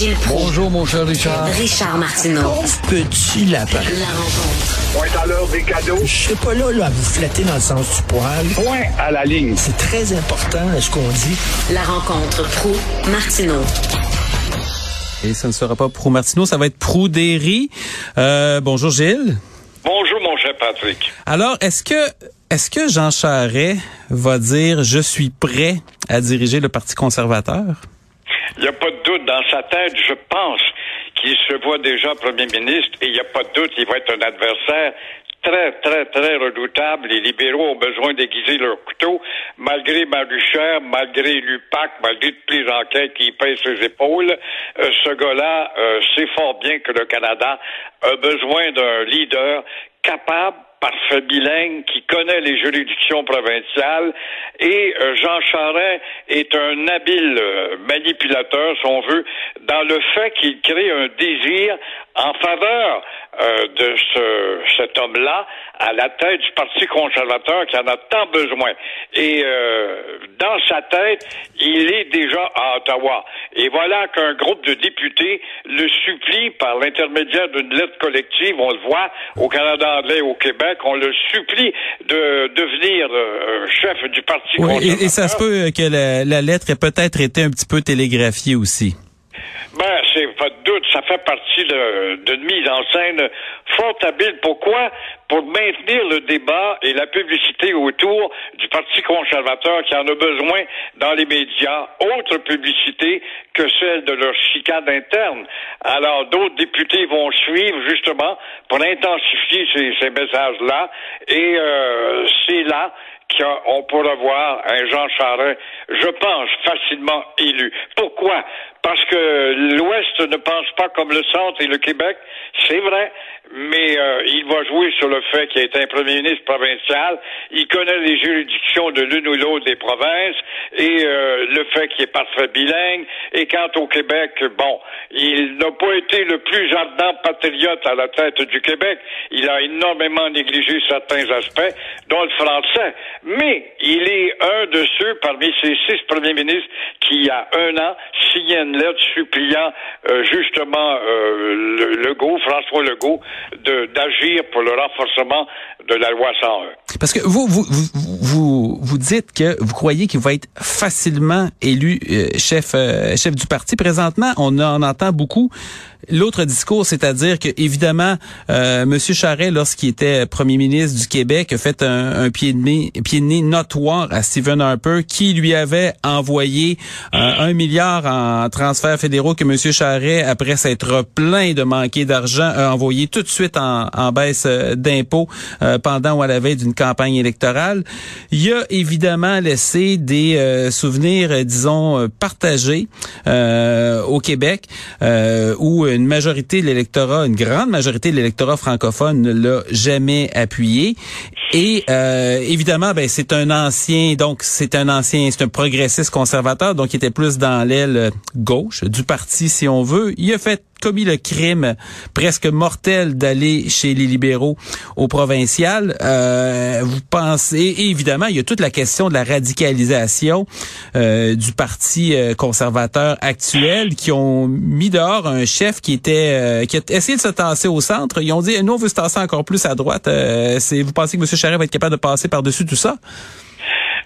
Gilles Proulx. Bonjour, mon cher Richard. Richard Martineau. Petit lapin. La rencontre. Point à l'heure des cadeaux. Je suis pas là, là, à vous flatter dans le sens du poil. Point à la ligne. C'est très important, ce qu'on dit? La rencontre pro martineau Et ça ne sera pas Prou Martineau, ça va être Prou Derry. Euh, bonjour Gilles. Bonjour, mon cher Patrick. Alors, est-ce que est-ce que Jean Charest va dire je suis prêt à diriger le Parti conservateur? Il n'y a pas de doute dans sa tête, je pense qu'il se voit déjà premier ministre et il n'y a pas de doute, il va être un adversaire très, très, très redoutable. Les libéraux ont besoin d'aiguiser leur couteau, malgré Maruchère, malgré l'UPAC, malgré toutes les enquêtes qui pèsent ses épaules. Euh, ce gars-là euh, sait fort bien que le Canada a besoin d'un leader capable parfait bilingue qui connaît les juridictions provinciales et euh, Jean Charest est un habile euh, manipulateur, si on veut, dans le fait qu'il crée un désir en faveur euh, de ce, cet homme-là à la tête du Parti conservateur qui en a tant besoin. Et dans sa tête, il est déjà à Ottawa. Et voilà qu'un groupe de députés le supplie par l'intermédiaire d'une lettre collective, on le voit au Canada anglais au Québec, on le supplie de devenir euh, chef du Parti Oui, conservateur. et, et ça se peut que la, la lettre ait peut-être été un petit peu télégraphiée aussi. Ben, c'est pas de doute, ça fait partie d'une mise en scène fort habile. Pourquoi? Pour maintenir le débat et la publicité autour du Parti conservateur qui en a besoin dans les médias, autre publicité que celle de leur chicane interne. Alors, d'autres députés vont suivre justement pour intensifier ces, ces messages-là et euh, c'est là qu'on pourra voir un Jean Charest, je pense, facilement élu. Pourquoi? Parce que l'Ouest ne pense pas comme le Centre et le Québec, c'est vrai, mais euh, il va jouer sur le fait qu'il est un premier ministre provincial, il connaît les juridictions de l'une ou l'autre des provinces, et euh, le fait qu'il est parfait bilingue, et quant au Québec, bon, il n'a pas été le plus ardent patriote à la tête du Québec, il a énormément négligé certains aspects, dont le français, mais il est un de ceux parmi ces six premiers ministres qui, il y a un an, lettre suppliant euh, justement euh, le, Legault, François Legault, d'agir pour le renforcement de la loi 101. Parce que vous, vous, vous, vous, dites que vous croyez qu'il va être facilement élu euh, chef, chef du parti. Présentement, on en entend beaucoup l'autre discours, c'est-à-dire que évidemment, euh, Monsieur Charest, lorsqu'il était premier ministre du Québec, a fait un, pied de nez, pied de nez notoire à Stephen Harper, qui lui avait envoyé euh, un milliard en transferts fédéraux que Monsieur Charest, après s'être plaint de manquer d'argent, a envoyé tout de suite en, en baisse euh, d'impôts euh, pendant ou à la veille d'une campagne électorale. Il a évidemment laissé des euh, souvenirs, disons, partagés au Québec, où une majorité de l'électorat, une grande majorité de l'électorat francophone ne l'a jamais appuyé. Et euh, évidemment, ben c'est un ancien, donc c'est un ancien, c'est un progressiste conservateur, donc il était plus dans l'aile gauche du parti, si on veut. Il a fait commis le crime presque mortel d'aller chez les libéraux au provincial. Euh, vous pensez, et évidemment, il y a toute la question de la radicalisation euh, du parti euh, conservateur actuel qui ont mis dehors un chef qui était euh, qui a essayé de se tasser au centre. Ils ont dit, nous, on veut se tasser encore plus à droite. Euh, c'est, vous pensez que M. Charest va être capable de passer par-dessus tout ça?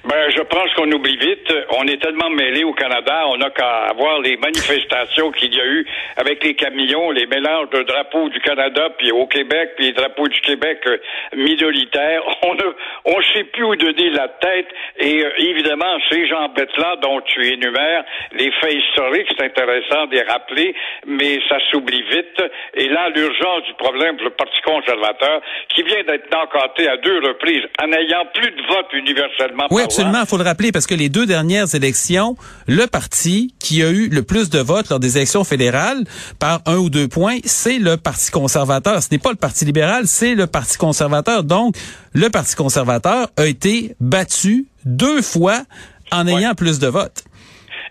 Ben, je pense qu'on oublie vite. On est tellement mêlés au Canada, on n'a qu'à voir les manifestations qu'il y a eu avec les camions, les mélanges de drapeaux du Canada, puis au Québec, puis les drapeaux du Québec euh, minoritaires. On ne on sait plus où donner la tête. Et euh, évidemment, ces gens bêtes-là dont tu énumères, les faits historiques, c'est intéressant de les rappeler, mais ça s'oublie vite. Et là, l'urgence du problème pour le Parti conservateur, qui vient d'être encanté à deux reprises, en ayant plus de votes universellement absolument, il faut le rappeler, parce que les deux dernières élections, le parti qui a eu le plus de votes lors des élections fédérales, par un ou deux points, c'est le Parti conservateur. Ce n'est pas le Parti libéral, c'est le Parti conservateur. Donc, le Parti conservateur a été battu deux fois en ayant plus de votes.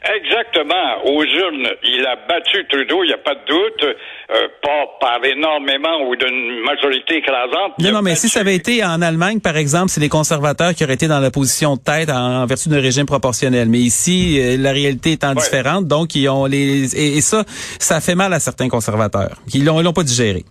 Exactement. Aux urnes, il a battu Trudeau, il n'y a pas de doute, euh, pas par énormément ou d'une majorité écrasante. Non, non, mais si ça avait été en Allemagne, par exemple, c'est les conservateurs qui auraient été dans la position de tête en, vertu d'un régime proportionnel. Mais ici, euh, la réalité étant différente, donc ils ont les et, ça, ça fait mal à certains conservateurs. Ils l'ont, l'ont pas digéré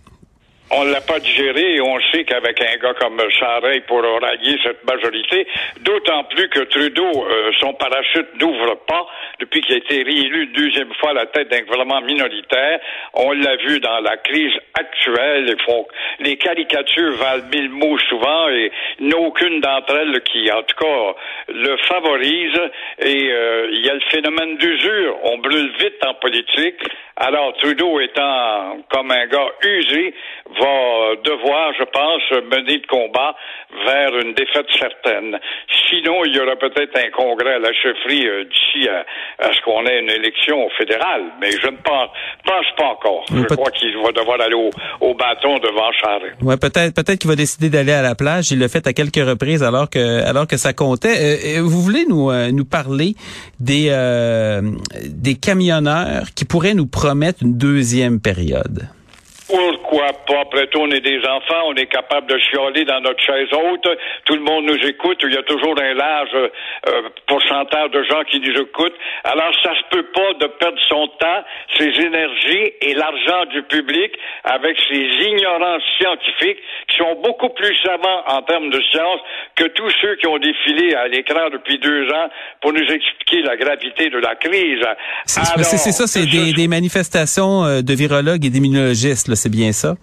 on l'a pas digéré et on sait qu'avec un gars comme Charest, il pourra rallier cette majorité, d'autant plus que Trudeau, euh, son parachute n'ouvre pas depuis qu'il a été réélu deuxième fois à la tête d'un gouvernement minoritaire. On l'a vu dans la crise actuelle. les caricatures valent mille mots souvent et aucune d'entre elles qui, en tout cas, le favorise. Et euh, il y a le phénomène d'usure. On brûle vite en politique. Alors, Trudeau étant comme un gars usé, va devoir, je pense, mener le combat vers une défaite certaine. Sinon, il y aura peut-être un congrès à la chefferie euh, d'ici à, ce qu'on ait une élection fédérale, mais je ne pense, pense pas encore. Je crois qu'il va devoir aller au, bâton devant Charest. Ouais, peut-être, peut-être qu'il va décider d'aller à la plage. Il l'a fait à quelques reprises alors que, alors que ça comptait. Euh, vous voulez nous, euh, nous parler des, des camionneurs qui pourraient nous promettre une deuxième période? Pourquoi pas? Après tout, on est des enfants, on est capable de chialer dans notre chaise haute. Tout le monde nous écoute. Il y a toujours un large euh, pourcentage de gens qui nous écoutent. Alors, ça se peut pas de perdre son temps, ses énergies et l'argent du public avec ces ignorants scientifiques qui sont beaucoup plus savants en termes de science que tous ceux qui ont défilé à l'écran depuis deux ans pour nous expliquer la gravité de la crise. C'est ça, c'est des, des, manifestations euh, de virologues et d'immunologistes c'est bien ça?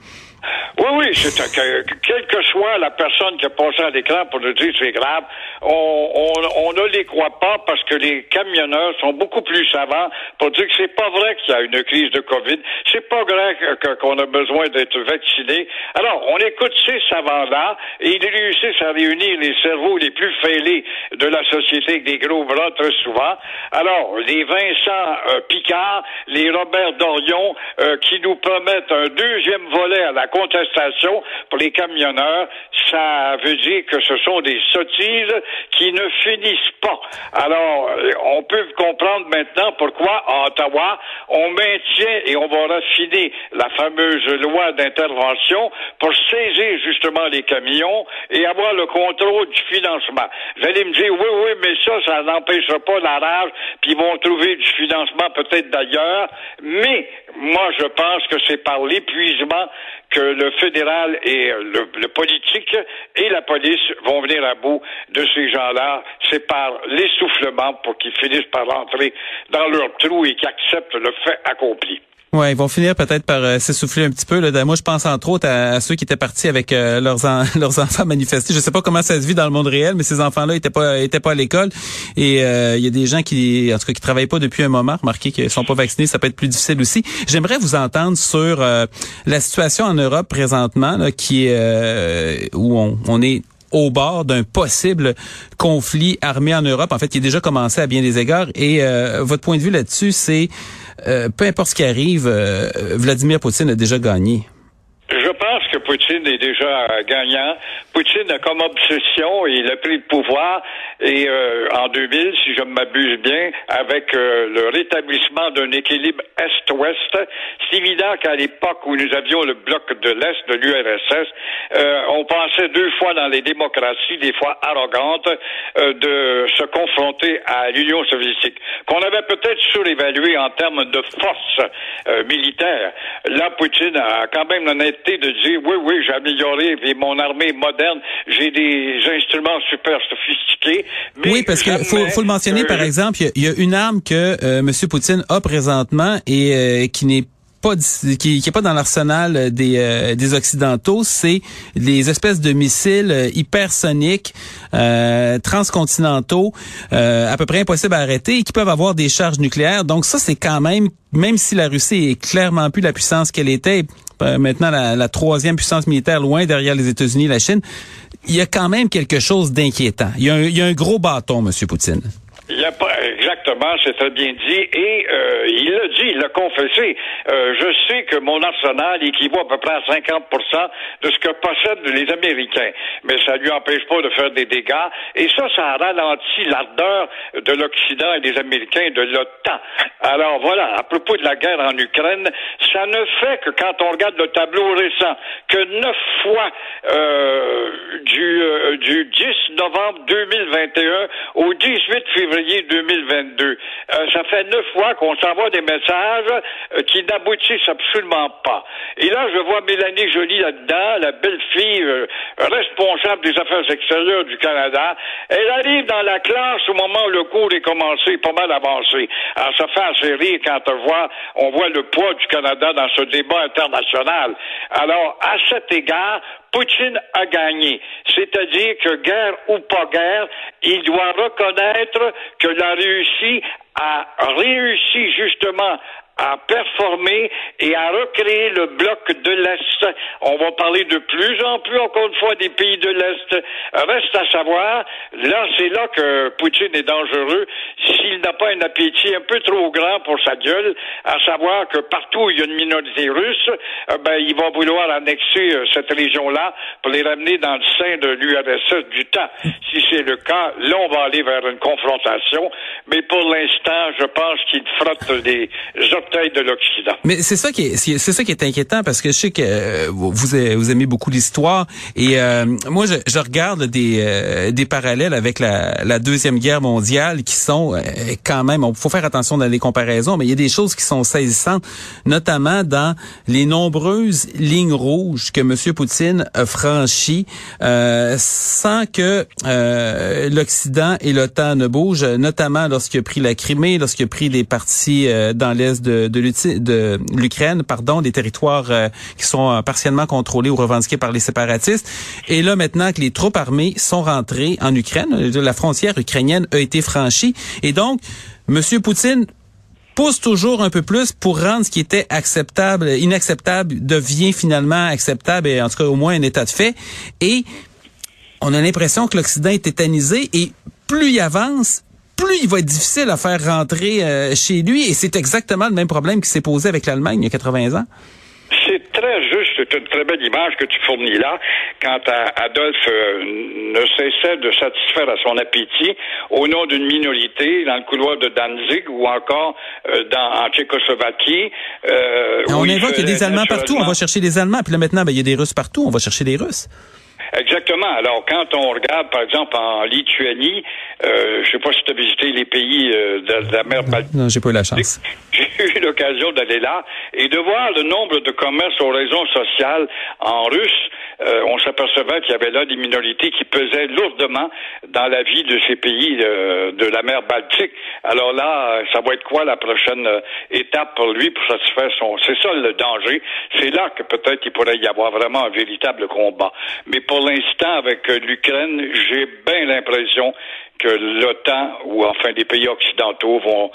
Oui, oui, c'est que, quelle que soit la personne qui a passé à l'écran pour nous dire c'est grave, on, on, ne les croit pas parce que les camionneurs sont beaucoup plus savants pour dire que c'est pas vrai qu'il y a une crise de COVID, c'est pas vrai qu'on a besoin d'être vacciné. Alors, on écoute ces savants-là et ils réussissent à réunir les cerveaux les plus fêlés de la société avec des gros bras très souvent. Alors, les Vincent euh, Picard, les Robert Dorion euh, qui nous promettent un deuxième volet à la contestation pour les camionneurs, ça veut dire que ce sont des sottises qui ne finissent pas. Alors, euh, on peut comprendre maintenant pourquoi à Ottawa, on maintient et on va raffiner la fameuse loi d'intervention pour saisir justement les camions et avoir le contrôle du financement. Vous allez me dire, oui, oui, mais ça, ça n'empêchera pas la rage, puis ils vont trouver du financement peut-être d'ailleurs, mais moi, je pense que c'est par l'épuisement que le fédéral et le, politique et la police vont venir à bout de ces gens-là. C'est par l'essoufflement pour qu'ils finissent par rentrer dans leur trou et qu'ils acceptent le fait accompli. Ouais, ils vont finir peut-être par euh, s'essouffler un petit peu. Là. Moi, je pense entre autres à, ceux qui étaient partis avec euh, leurs leurs enfants manifester. Je sais pas comment ça se vit dans le monde réel, mais ces enfants-là étaient pas étaient pas à l'école. Et euh, il y a des gens qui, en tout cas, qui travaillent pas depuis un moment. Remarquez qu'ils sont pas vaccinés, ça peut être plus difficile aussi. J'aimerais vous entendre sur la situation en Europe présentement, là, qui est où on, on est au bord d'un possible conflit armé en Europe, en fait, qui est déjà commencé à bien des égards. Et votre point de vue là-dessus, c'est euh, peu importe ce qui arrive, euh, Vladimir Poutine a déjà gagné. Poutine est déjà gagnant. Poutine a comme obsession, il a pris le pouvoir et euh, en 2000, si je m'abuse bien, avec euh, le rétablissement d'un équilibre Est-Ouest, c'est évident qu'à l'époque où nous avions le bloc de l'Est de l'URSS, euh, on pensait deux fois dans les démocraties, des fois arrogantes, de se confronter à l'Union soviétique, qu'on avait peut-être surévalué en termes de force militaire. Là, Poutine a quand même l'honnêteté de dire oui, oui, j'ai amélioré mon armée moderne, j'ai des instruments super sophistiqués. oui, parce que faut, faut le mentionner, par exemple, il y, a une arme que euh, M. Poutine a présentement et euh, qui n'est pas qui, qui est pas dans l'arsenal des, euh, des occidentaux, c'est les espèces de missiles euh, hypersoniques euh, transcontinentaux à peu près impossibles à arrêter et qui peuvent avoir des charges nucléaires. Donc ça c'est quand même même si la Russie est clairement plus la puissance qu'elle était, maintenant la, la, troisième puissance militaire loin derrière les États-Unis et la Chine, il y a quand même quelque chose d'inquiétant. Il y a un, il y a un gros bâton, Monsieur Poutine. Il y a pas Exactement, c'est très bien dit. Et euh, il l'a dit, il l'a confessé. Euh, je sais que mon arsenal équivaut à peu près à 50 de ce que possèdent les Américains. Mais ça lui empêche pas de faire des dégâts. Et ça, ça ralentit l'ardeur de l'Occident et des Américains de l'OTAN. Alors voilà, à propos de la guerre en Ukraine, ça ne fait que quand on regarde le tableau récent, que neuf fois euh, du, euh, du 10 novembre 2021 au 18 février 2022, euh, ça fait neuf fois qu'on s'envoie des messages euh, qui n'aboutissent absolument pas. Et là, je vois Mélanie Joly là-dedans, la belle fille euh, responsable des affaires extérieures du Canada. Elle arrive dans la classe au moment où le cours est commencé, pas mal avancé. Alors, ça fait assez rire quand on voit, on voit le poids du Canada dans ce débat international. Alors, à cet égard, Poutine a gagné. C'est-à-dire que guerre ou pas guerre, il doit reconnaître que la Russie a réussi justement à performer et à recréer le bloc de l'Est. On va parler de plus en plus, encore une fois, des pays de l'Est. Reste à savoir, là, c'est là que Poutine est dangereux, s'il n'a pas un appétit un peu trop grand pour sa gueule, à savoir que partout où il y a une minorité russe, euh, ben, il va vouloir annexer euh, cette région-là pour les ramener dans le sein de l'URSS du temps. Si c'est le cas, là, on va aller vers une confrontation, mais pour l'instant, je pense qu'il frotte des Mais c'est ça qui est, c'est ça qui est inquiétant parce que je sais que euh, vous, vous aimez beaucoup l'histoire et euh, moi je, je, regarde des, euh, des parallèles avec la, la, deuxième guerre mondiale qui sont quand même, il faut faire attention dans les comparaisons, mais il y a des choses qui sont saisissantes, notamment dans les nombreuses lignes rouges que M. Poutine a franchies sans que l'Occident et l'OTAN ne bougent, notamment lorsqu'il a pris la Crimée, lorsqu'il a pris des parties dans l'est de de, l'Ukraine, pardon, des territoires euh, qui sont euh, partiellement contrôlés ou revendiqués par les séparatistes. Et là, maintenant que les troupes armées sont rentrées en Ukraine, euh, la frontière ukrainienne a été franchie. Et donc, Monsieur Poutine pousse toujours un peu plus pour rendre ce qui était acceptable, inacceptable, devient finalement acceptable et en tout cas au moins un état de fait. Et on a l'impression que l'Occident est tétanisé et plus il avance, plus il va être difficile à faire rentrer euh, chez lui. Et c'est exactement le même problème qui s'est posé avec l'Allemagne il y a 80 ans. C'est très juste, c'est une très belle image que tu fournis là, quand Adolphe euh, ne cessait de satisfaire à son appétit au nom d'une minorité dans le couloir de Danzig ou encore euh, dans, en Tchécoslovaquie. on évoque qu'il y a des Allemands partout, on va chercher des Allemands, puis là maintenant, ben, il y a des Russes partout, on va chercher des Russes. Exactement. Alors, quand on regarde, par exemple, en Lituanie, euh, je sais pas si tu as visité les pays euh, de, la mer Baltique. Non, j'ai pas eu la chance. J'ai eu l'occasion d'aller là et de voir le nombre de commerces aux raisons sociales en russe. Euh, on s'apercevait qu'il y avait là des minorités qui pesaient lourdement dans la vie de ces pays euh, de la mer Baltique. Alors là, ça va être quoi la prochaine étape pour lui pour satisfaire son... C'est ça le danger. C'est là que peut-être il pourrait y avoir vraiment un véritable combat. Mais pour l'instant, avec l'Ukraine, j'ai bien l'impression que l'OTAN ou enfin des pays occidentaux vont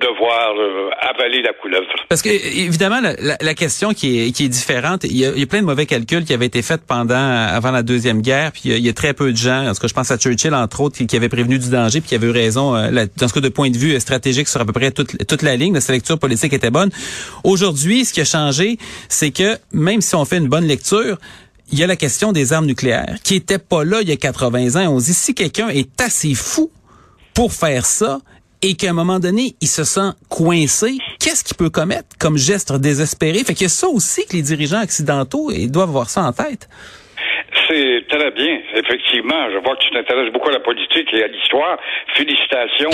devoir euh, avaler la couleuvre. Parce que évidemment la, question qui est qui est différente, il y, a, il y, a, plein de mauvais calculs qui avaient été faits pendant avant la deuxième guerre, puis il y, a, très peu de gens, en tout cas je pense à Churchill entre autres qui, qui avait prévenu du danger puis qui avait eu raison euh, dans ce cas de point de vue stratégique sur à peu près toute toute la ligne, sa lecture politique était bonne. Aujourd'hui, ce qui a changé, c'est que même si on fait une bonne lecture, il y a la question des armes nucléaires, qui était pas là il y a 80 ans. On se dit, si quelqu'un est assez fou pour faire ça, et qu'à un moment donné, il se sent coincé, qu'est-ce qu'il peut commettre comme geste désespéré? Fait qu'il y a ça aussi que les dirigeants occidentaux ils doivent avoir ça en tête. C'est très bien, effectivement. Je vois que tu t'intéresses beaucoup à la politique et à l'histoire. Félicitations.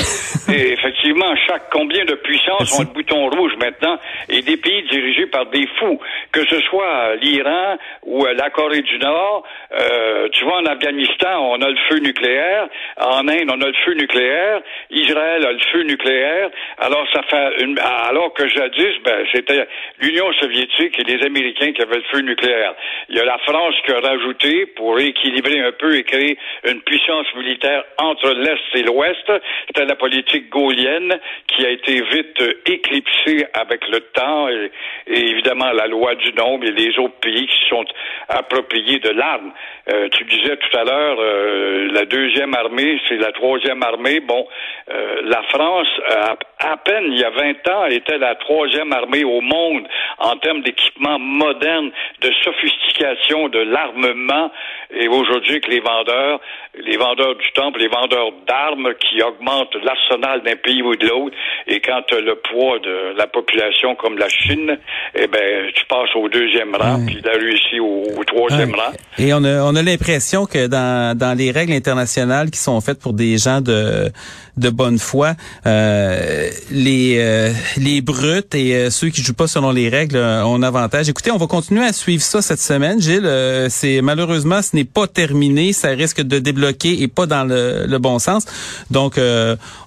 et effectivement, chaque combien de puissances ont le bouton rouge maintenant? Et des pays dirigés par des fous, que ce soit l'Iran ou la Corée du Nord. Euh, tu vois, en Afghanistan, on a le feu nucléaire. En Inde, on a le feu nucléaire. Israël a le feu nucléaire. Alors, ça fait une... alors que jadis, ben, c'était l'Union soviétique et les Américains qui avaient le feu nucléaire. Il y a la France qui a rajouté pour rééquilibrer un peu et créer une puissance militaire entre l'Est et l'Ouest. C'était la politique gaulienne qui a été vite éclipsée avec le temps et, évidemment la loi du nombre et les autres pays qui sont appropriés de l'arme. Euh, tu disais tout à l'heure, euh, la deuxième armée, c'est la troisième armée. Bon, euh, la France, à, à, peine il y a 20 ans, était la troisième armée au monde en termes d'équipement moderne, de sophistication de l'armement. Et aujourd'hui, que les vendeurs, les vendeurs du temple, les vendeurs d'armes qui augmentent l'arsenal d'un pays ou de l'autre, et quand le poids de la population comme la Chine, eh ben, tu passes au deuxième rang, puis la Russie au, troisième rang. Et on a, on a l'impression que dans, dans les règles internationales qui sont faites pour des gens de, de bonne foi, euh, les, euh, les brutes et euh, ceux qui jouent pas selon les règles ont avantage. Écoutez, on va continuer à suivre ça cette semaine, Gilles. c'est malheureusement ce n'est pas terminé, ça risque de débloquer et pas dans le, bon sens. Donc,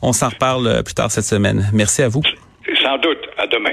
on s'en reparle plus tard cette semaine. Merci à vous. Sans doute. À demain.